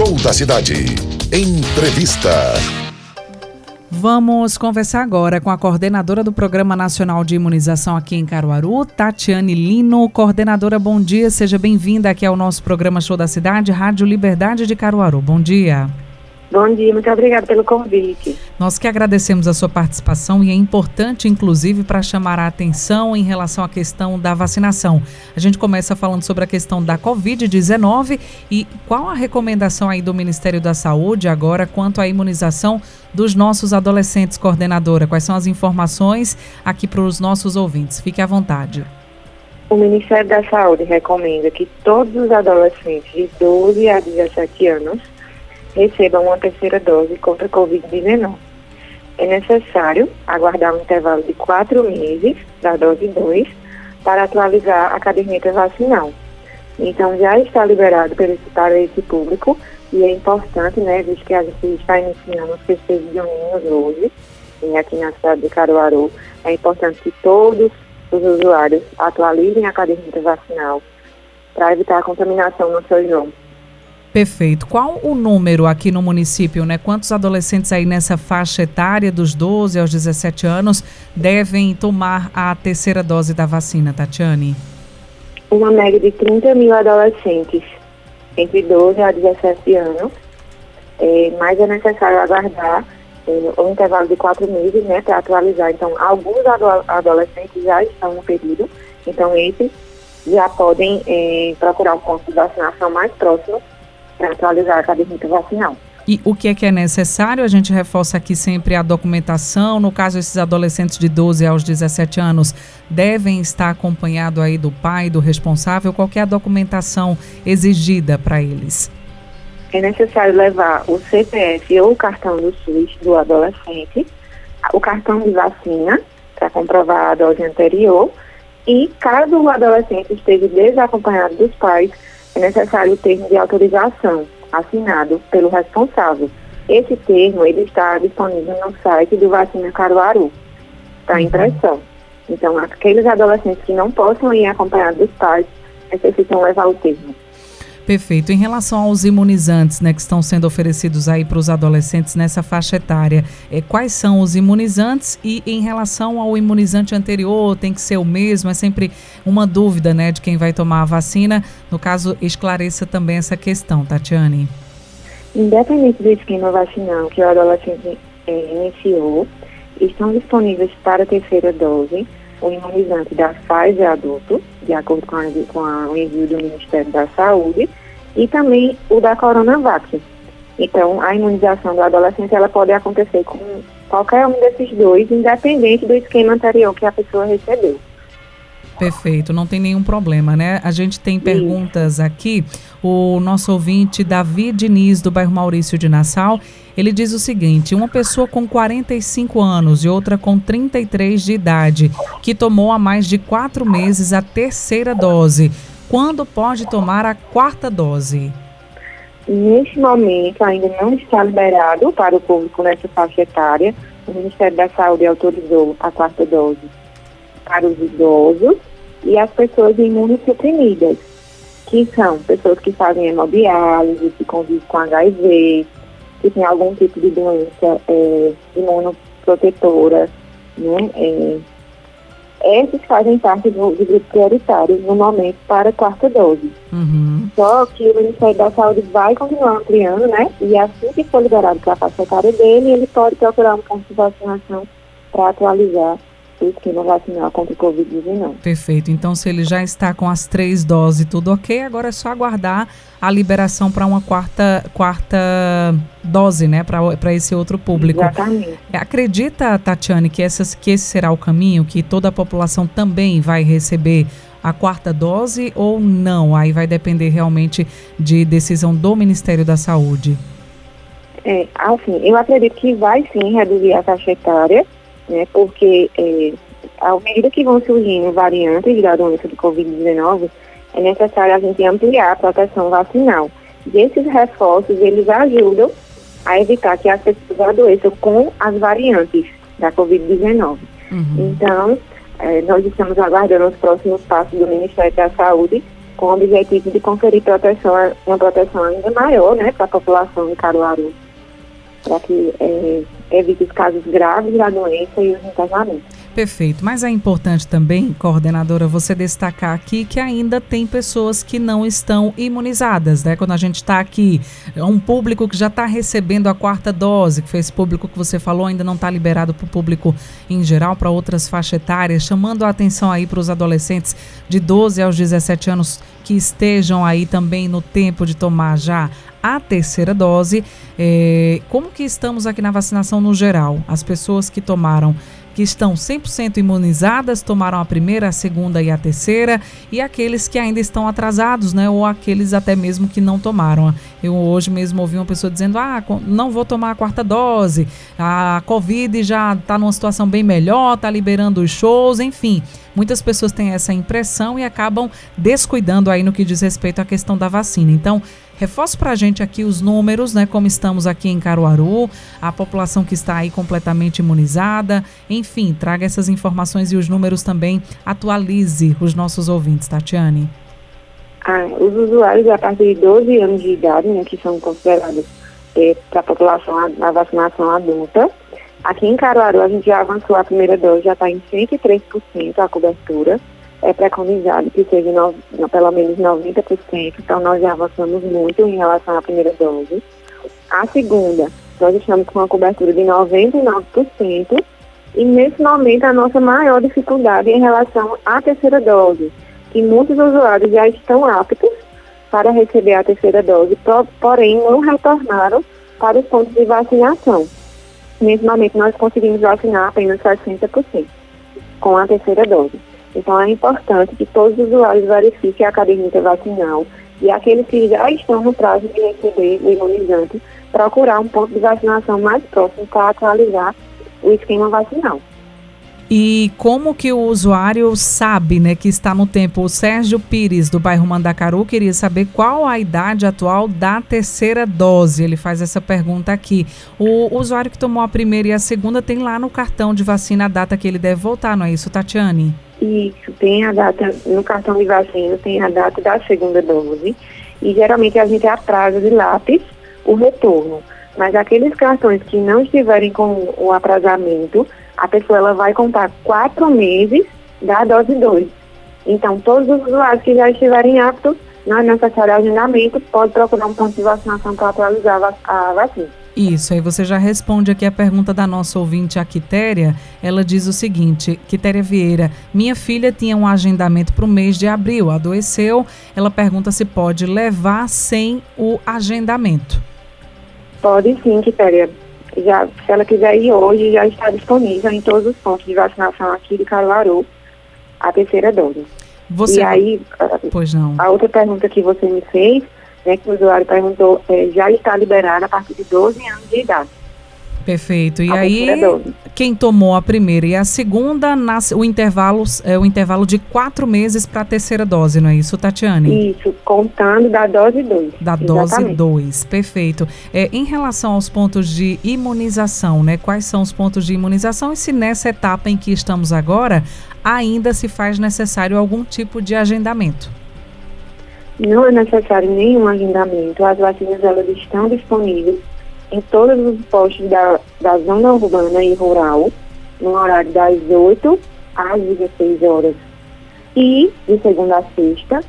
Show da Cidade. Entrevista. Vamos conversar agora com a coordenadora do Programa Nacional de Imunização aqui em Caruaru, Tatiane Lino. Coordenadora, bom dia, seja bem-vinda aqui ao nosso programa Show da Cidade, Rádio Liberdade de Caruaru. Bom dia. Bom dia, muito obrigada pelo convite. Nós que agradecemos a sua participação e é importante, inclusive, para chamar a atenção em relação à questão da vacinação. A gente começa falando sobre a questão da Covid-19 e qual a recomendação aí do Ministério da Saúde agora quanto à imunização dos nossos adolescentes, coordenadora? Quais são as informações aqui para os nossos ouvintes? Fique à vontade. O Ministério da Saúde recomenda que todos os adolescentes de 12 a 17 anos recebam uma terceira dose contra a Covid-19. É necessário aguardar um intervalo de quatro meses da dose 2 para atualizar a caderneta vacinal. Então, já está liberado para esse público e é importante, né, visto que a gente está iniciando os festejos juninos hoje, e aqui na cidade de Caruaru, é importante que todos os usuários atualizem a caderneta vacinal para evitar a contaminação no seu nome. Perfeito. Qual o número aqui no município, né? Quantos adolescentes aí nessa faixa etária dos 12 aos 17 anos devem tomar a terceira dose da vacina, Tatiane? Uma média de 30 mil adolescentes entre 12 a 17 anos, é, mas é necessário aguardar é, um intervalo de quatro meses, né, para atualizar. Então, alguns ado adolescentes já estão no período, então esses já podem é, procurar o ponto de vacinação mais próximo para atualizar a caderneta vacinal. E o que é que é necessário? A gente reforça aqui sempre a documentação. No caso, esses adolescentes de 12 aos 17 anos devem estar acompanhados aí do pai, do responsável. Qual é a documentação exigida para eles? É necessário levar o CPF ou o cartão do SUS do adolescente, o cartão de vacina para comprovar a dose anterior e, caso o adolescente esteja desacompanhado dos pais, é necessário o termo de autorização assinado pelo responsável. Esse termo ele está disponível no site do Vacina Caruaru, para uhum. impressão. Então, aqueles adolescentes que não possam ir acompanhados dos pais necessitam levar o termo. Perfeito. Em relação aos imunizantes, né, que estão sendo oferecidos aí para os adolescentes nessa faixa etária, é, quais são os imunizantes e em relação ao imunizante anterior, tem que ser o mesmo? É sempre uma dúvida, né, de quem vai tomar a vacina. No caso, esclareça também essa questão, Tatiane. Independente do esquema vacinal que o adolescente é, iniciou, estão disponíveis para a terceira dose o imunizante da Pfizer adulto, de acordo com, o envio do Ministério da Saúde, e também o da Coronavac. Então, a imunização do adolescente ela pode acontecer com qualquer um desses dois, independente do esquema anterior que a pessoa recebeu. Perfeito, não tem nenhum problema, né? A gente tem perguntas aqui. O nosso ouvinte, Davi Diniz, do bairro Maurício de Nassau, ele diz o seguinte: uma pessoa com 45 anos e outra com 33 de idade, que tomou há mais de quatro meses a terceira dose, quando pode tomar a quarta dose? Neste momento, ainda não está liberado para o público nessa faixa etária. O Ministério da Saúde autorizou a quarta dose para os idosos e as pessoas imunossuprimidas, que são pessoas que fazem hemodiálise, que convivem com HIV, que tem algum tipo de doença é, imunoprotetora, né? É, esses fazem parte do, do grupo prioritário no momento para a quarta dose. Uhum. Só que o Ministério da Saúde vai continuar ampliando, né? E assim que for liberado para a faixa etária dele, ele pode procurar um ponto de vacinação para atualizar o esquema vacinal contra o Covid-19. Perfeito. Então, se ele já está com as três doses tudo ok, agora é só aguardar a liberação para uma quarta, quarta dose, né, para esse outro público. Exatamente. Acredita, Tatiane, que, essas, que esse será o caminho, que toda a população também vai receber a quarta dose ou não? Aí vai depender realmente de decisão do Ministério da Saúde. É, assim, eu acredito que vai sim reduzir a faixa etária, né, porque é, à medida que vão surgindo variantes da doença do Covid-19, é necessário a gente ampliar a proteção vacinal. E esses reforços, eles ajudam a evitar que as pessoas adoeçam com as variantes da Covid-19. Uhum. Então, é, nós estamos aguardando os próximos passos do Ministério da Saúde com o objetivo de conferir proteção, uma proteção ainda maior né, para a população de Caruaru, para que é, evite os casos graves da doença e os internamentos. Perfeito. Mas é importante também, coordenadora, você destacar aqui que ainda tem pessoas que não estão imunizadas, né? Quando a gente está aqui, é um público que já está recebendo a quarta dose, que foi esse público que você falou, ainda não está liberado para o público em geral, para outras faixas etárias, chamando a atenção aí para os adolescentes de 12 aos 17 anos que estejam aí também no tempo de tomar já a terceira dose. É, como que estamos aqui na vacinação no geral? As pessoas que tomaram que estão 100% imunizadas, tomaram a primeira, a segunda e a terceira, e aqueles que ainda estão atrasados, né, ou aqueles até mesmo que não tomaram. Eu hoje mesmo ouvi uma pessoa dizendo: "Ah, não vou tomar a quarta dose. A Covid já está numa situação bem melhor, está liberando os shows, enfim". Muitas pessoas têm essa impressão e acabam descuidando aí no que diz respeito à questão da vacina. Então, Reforce para a gente aqui os números, né? Como estamos aqui em Caruaru, a população que está aí completamente imunizada. Enfim, traga essas informações e os números também. Atualize os nossos ouvintes, Tatiane. Ah, os usuários a partir de 12 anos de idade, né, que são considerados é, para a população a, vacinação adulta. Aqui em Caruaru, a gente já avançou a primeira dose, já está em 103% a cobertura é preconizado que seja no, no, pelo menos 90%, então nós já avançamos muito em relação à primeira dose. A segunda, nós estamos com uma cobertura de 99%, e nesse momento a nossa maior dificuldade é em relação à terceira dose, que muitos usuários já estão aptos para receber a terceira dose, porém não retornaram para os pontos de vacinação. Nesse momento nós conseguimos vacinar apenas 60% com a terceira dose. Então é importante que todos os usuários verifiquem a caderneta vacinal e aqueles que já estão no prazo de receber o imunizante, procurar um ponto de vacinação mais próximo para atualizar o esquema vacinal. E como que o usuário sabe, né, que está no tempo? O Sérgio Pires, do bairro Mandacaru, queria saber qual a idade atual da terceira dose. Ele faz essa pergunta aqui. O usuário que tomou a primeira e a segunda tem lá no cartão de vacina a data que ele deve voltar, não é isso, Tatiane? Isso, tem a data, no cartão de vacina tem a data da segunda dose. E geralmente a gente atrasa de lápis o retorno. Mas aqueles cartões que não estiverem com o aprasamento, a pessoa ela vai contar quatro meses da dose 2. Então, todos os usuários que já estiverem aptos, não é necessário agendamento, pode procurar um ponto de vacinação para atualizar a vacina. Isso, aí você já responde aqui a pergunta da nossa ouvinte, a Quitéria. Ela diz o seguinte: Quitéria Vieira, minha filha tinha um agendamento para o mês de abril, adoeceu. Ela pergunta se pode levar sem o agendamento. Pode sim, Quitéria. Já, se ela quiser ir hoje, já está disponível em todos os pontos de vacinação aqui de Caruaru a terceira dose. Você... E aí, pois não. a outra pergunta que você me fez né, que o usuário perguntou, é, já está liberado a partir de 12 anos de idade. Perfeito. E a aí, quem tomou a primeira e a segunda, nasce o intervalo é o intervalo de quatro meses para a terceira dose, não é isso, Tatiane? Isso, contando da dose 2. Da dose 2, perfeito. É, em relação aos pontos de imunização, né? Quais são os pontos de imunização e se nessa etapa em que estamos agora ainda se faz necessário algum tipo de agendamento? Não é necessário nenhum agendamento. As vacinas elas estão disponíveis em todos os postos da, da zona urbana e rural, no horário das 8 às 16 horas. E de segunda a sexta,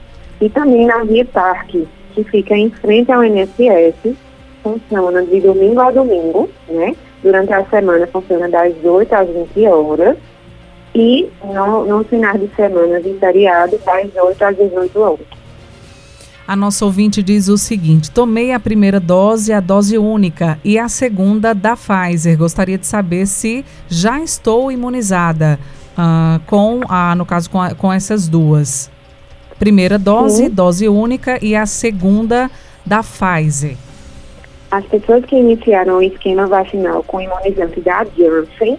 e também na Via Parque, que fica em frente ao NSS, funciona de domingo a domingo, né? Durante a semana funciona das 8 às 20 horas. E no, no final de semana de feriado, das 8 às 18 horas. A nossa ouvinte diz o seguinte: tomei a primeira dose, a dose única, e a segunda da Pfizer. Gostaria de saber se já estou imunizada uh, com, a, no caso, com, a, com essas duas. Primeira dose, Sim. dose única e a segunda da Pfizer. As pessoas que iniciaram o esquema vacinal com imunizante da Janssen,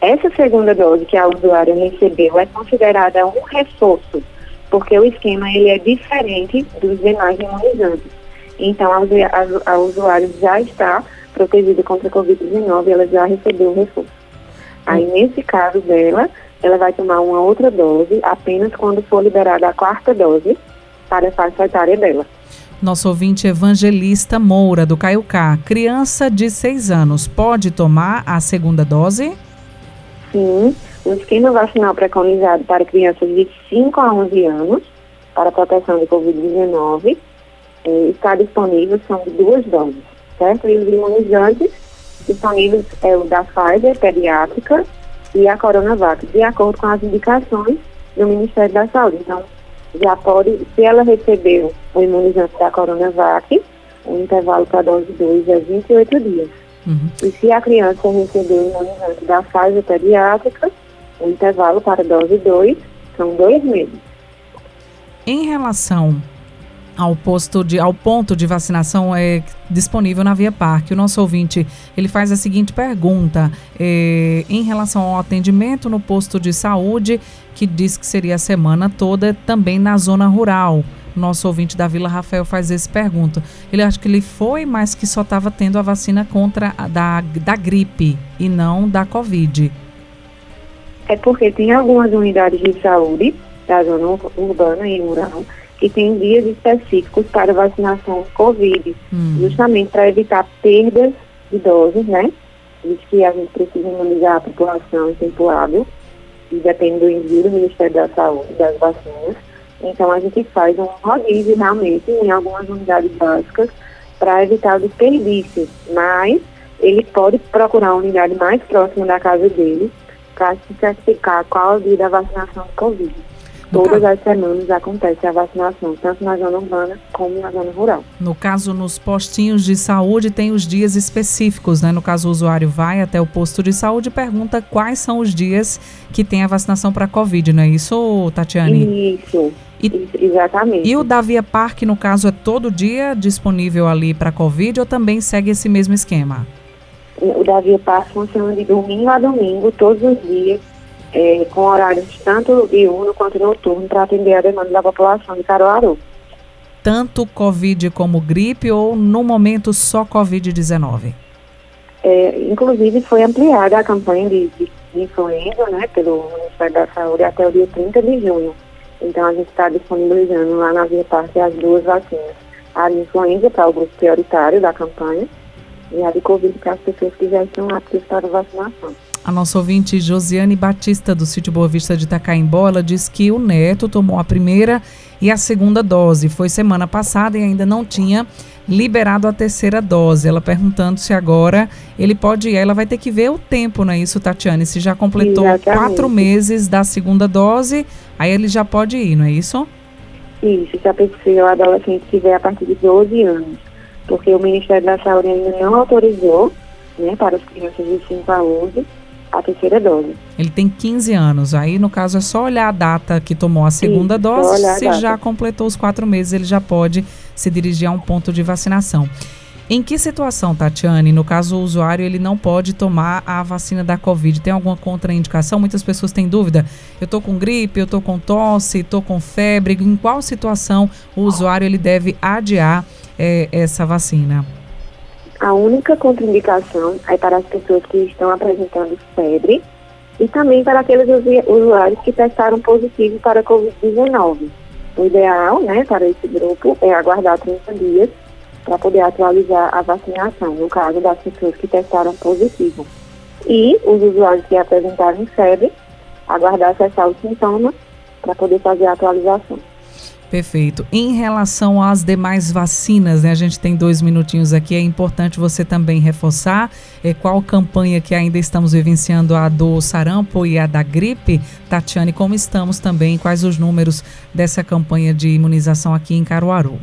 essa segunda dose que a usuária recebeu é considerada um reforço, porque o esquema ele é diferente dos demais imunizantes. Então, a, a, a usuária já está protegida contra a Covid-19, ela já recebeu o reforço. Aí, nesse caso dela, ela vai tomar uma outra dose apenas quando for liberada a quarta dose para a faixa etária dela. Nosso ouvinte Evangelista Moura, do Caiucá. Criança de 6 anos pode tomar a segunda dose? Sim, o esquema vacinal preconizado para crianças de 5 a 11 anos, para proteção de Covid-19, eh, está disponível, são duas doses, certo? E os imunizantes disponíveis é o da Pfizer pediátrica e a Coronavac, de acordo com as indicações do Ministério da Saúde. Então, já pode, se ela recebeu o imunizante da Coronavac, o intervalo para a dose 2 é 28 dias. Uhum. E se a criança recebeu o imunizante da fase pediátrica, o intervalo para dose 2 são dois meses. Em relação ao posto de ao ponto de vacinação é disponível na Via Parque. O nosso ouvinte ele faz a seguinte pergunta eh, em relação ao atendimento no posto de saúde que diz que seria a semana toda também na zona rural. Nosso ouvinte da Vila Rafael faz essa pergunta. Ele acha que ele foi, mas que só estava tendo a vacina contra a da, da gripe e não da Covid. É porque tem algumas unidades de saúde da zona ur- urbana e rural que têm dias específicos para vacinação Covid, Hum. justamente para evitar perdas de doses, né? Diz que a gente precisa imunizar a população em tempo hábil e depende do envio do Ministério da Saúde das vacinas. Então a gente faz um rodízio realmente em algumas unidades básicas para evitar o desperdício, mas ele pode procurar a unidade mais próxima da casa dele para se certificar qual o dia da vacinação de Covid. No Todas caso- as semanas acontece a vacinação, tanto na zona urbana como na zona rural. No caso, nos postinhos de saúde tem os dias específicos, né? No caso, o usuário vai até o posto de saúde e pergunta quais são os dias que tem a vacinação para Covid, não é isso, Tatiane? Isso, E- exatamente. E o da Via Parque, no caso, é todo dia disponível ali para Covid ou também segue esse mesmo esquema? O Davi Passo funciona de domingo a domingo, todos os dias, eh, com horários tanto diurno quanto noturno, para atender a demanda da população de Caruaru. Tanto Covid como gripe ou no momento só Covid-19? É, inclusive, foi ampliada a campanha de, de, de influenza né, pelo Ministério da Saúde até o dia 30 de junho. Então, a gente está disponibilizando lá na Via Parte as duas vacinas. A de influenza para o grupo prioritário da campanha e a de Covid para as pessoas que já estão aptas para a vacinação. A nossa ouvinte Josiane Batista, do sítio Boa Vista de Itacaimbó, ela diz que o neto tomou a primeira e a segunda dose. Foi semana passada e ainda não tinha liberado a terceira dose. Ela perguntando se agora ele pode ir. Ela vai ter que ver o tempo, não é isso, Tatiane? Se já completou Exatamente. quatro meses da segunda dose, aí ele já pode ir, não é isso? Isso, se a pessoa, o adolescente tiver a partir de 12 anos, porque o Ministério da Saúde ainda não autorizou, né, para as crianças de 5 a 11, a terceira dose. Ele tem 15 anos. Aí, no caso, é só olhar a data que tomou a segunda só dose. a Se data. já completou os quatro meses, ele já pode se dirigir a um ponto de vacinação. Em que situação, Tatiane? No caso, o usuário ele não pode tomar a vacina da Covid. Tem alguma contraindicação? Muitas pessoas têm dúvida. Eu estou com gripe, eu estou com tosse, estou com febre. Em qual situação o usuário ele deve adiar eh, essa vacina? A única contraindicação é para as pessoas que estão apresentando febre e também para aqueles usuários que testaram positivo para a Covid-19. O ideal, né, para esse grupo é aguardar 30 dias para poder atualizar a vacinação, no caso das pessoas que testaram positivo. E os usuários que apresentaram febre, aguardar cessar os sintomas para poder fazer a atualização. Perfeito. Em relação às demais vacinas, né? A gente tem dois minutinhos aqui. É importante você também reforçar eh, qual campanha que ainda estamos vivenciando a do sarampo e a da gripe. Tatiane, como estamos também? Quais os números dessa campanha de imunização aqui em Caruaru?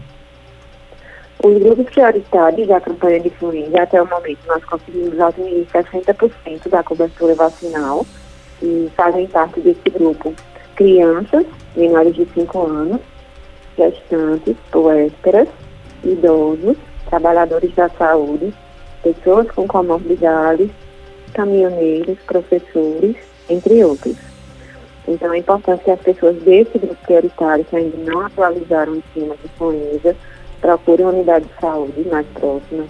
Os grupos prioritários da campanha de influenza, até o momento, nós conseguimos atingir 60% da cobertura vacinal e fazem parte desse grupo crianças menores de 5 anos, gestantes, puérperas, idosos, trabalhadores da saúde, pessoas com comorbidades, caminhoneiros, professores, entre outros. Então é importante que as pessoas desse grupo prioritário que ainda não atualizaram o ensino de influenza procurem uma unidade de saúde mais próxima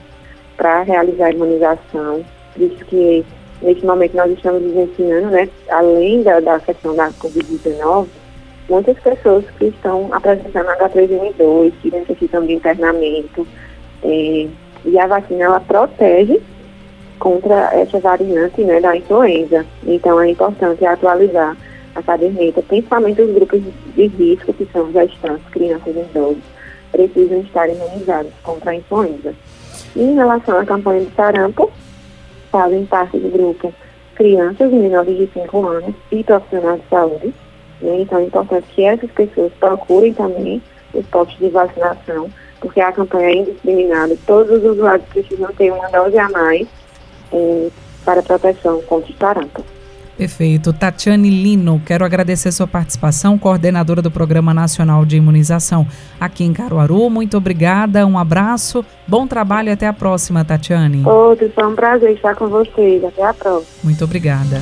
para realizar a imunização, visto que neste momento nós estamos ensinando, né, além da, da questão da Covid-19, muitas pessoas que estão apresentando H3N2, que necessitam de internamento, é, e a vacina ela protege contra essa variante né, da influenza. Então é importante atualizar a caderneta, principalmente os grupos de risco, que são gestantes, crianças e idosos, precisam estar imunizados contra a influenza. E em relação à campanha de sarampo, fazem parte do grupo crianças menores de 5 anos e profissionais de saúde. Né? Então é importante que essas pessoas procurem também os postos de vacinação, porque a campanha é indiscriminada. Todos os usuários precisam ter uma dose a mais é, para proteção contra o sarampo. Perfeito. Tatiane Lino, quero agradecer sua participação, coordenadora do Programa Nacional de Imunização aqui em Caruaru. Muito obrigada, um abraço, bom trabalho e até a próxima, Tatiane. Outro, foi um prazer estar com vocês. Até a próxima. Muito obrigada.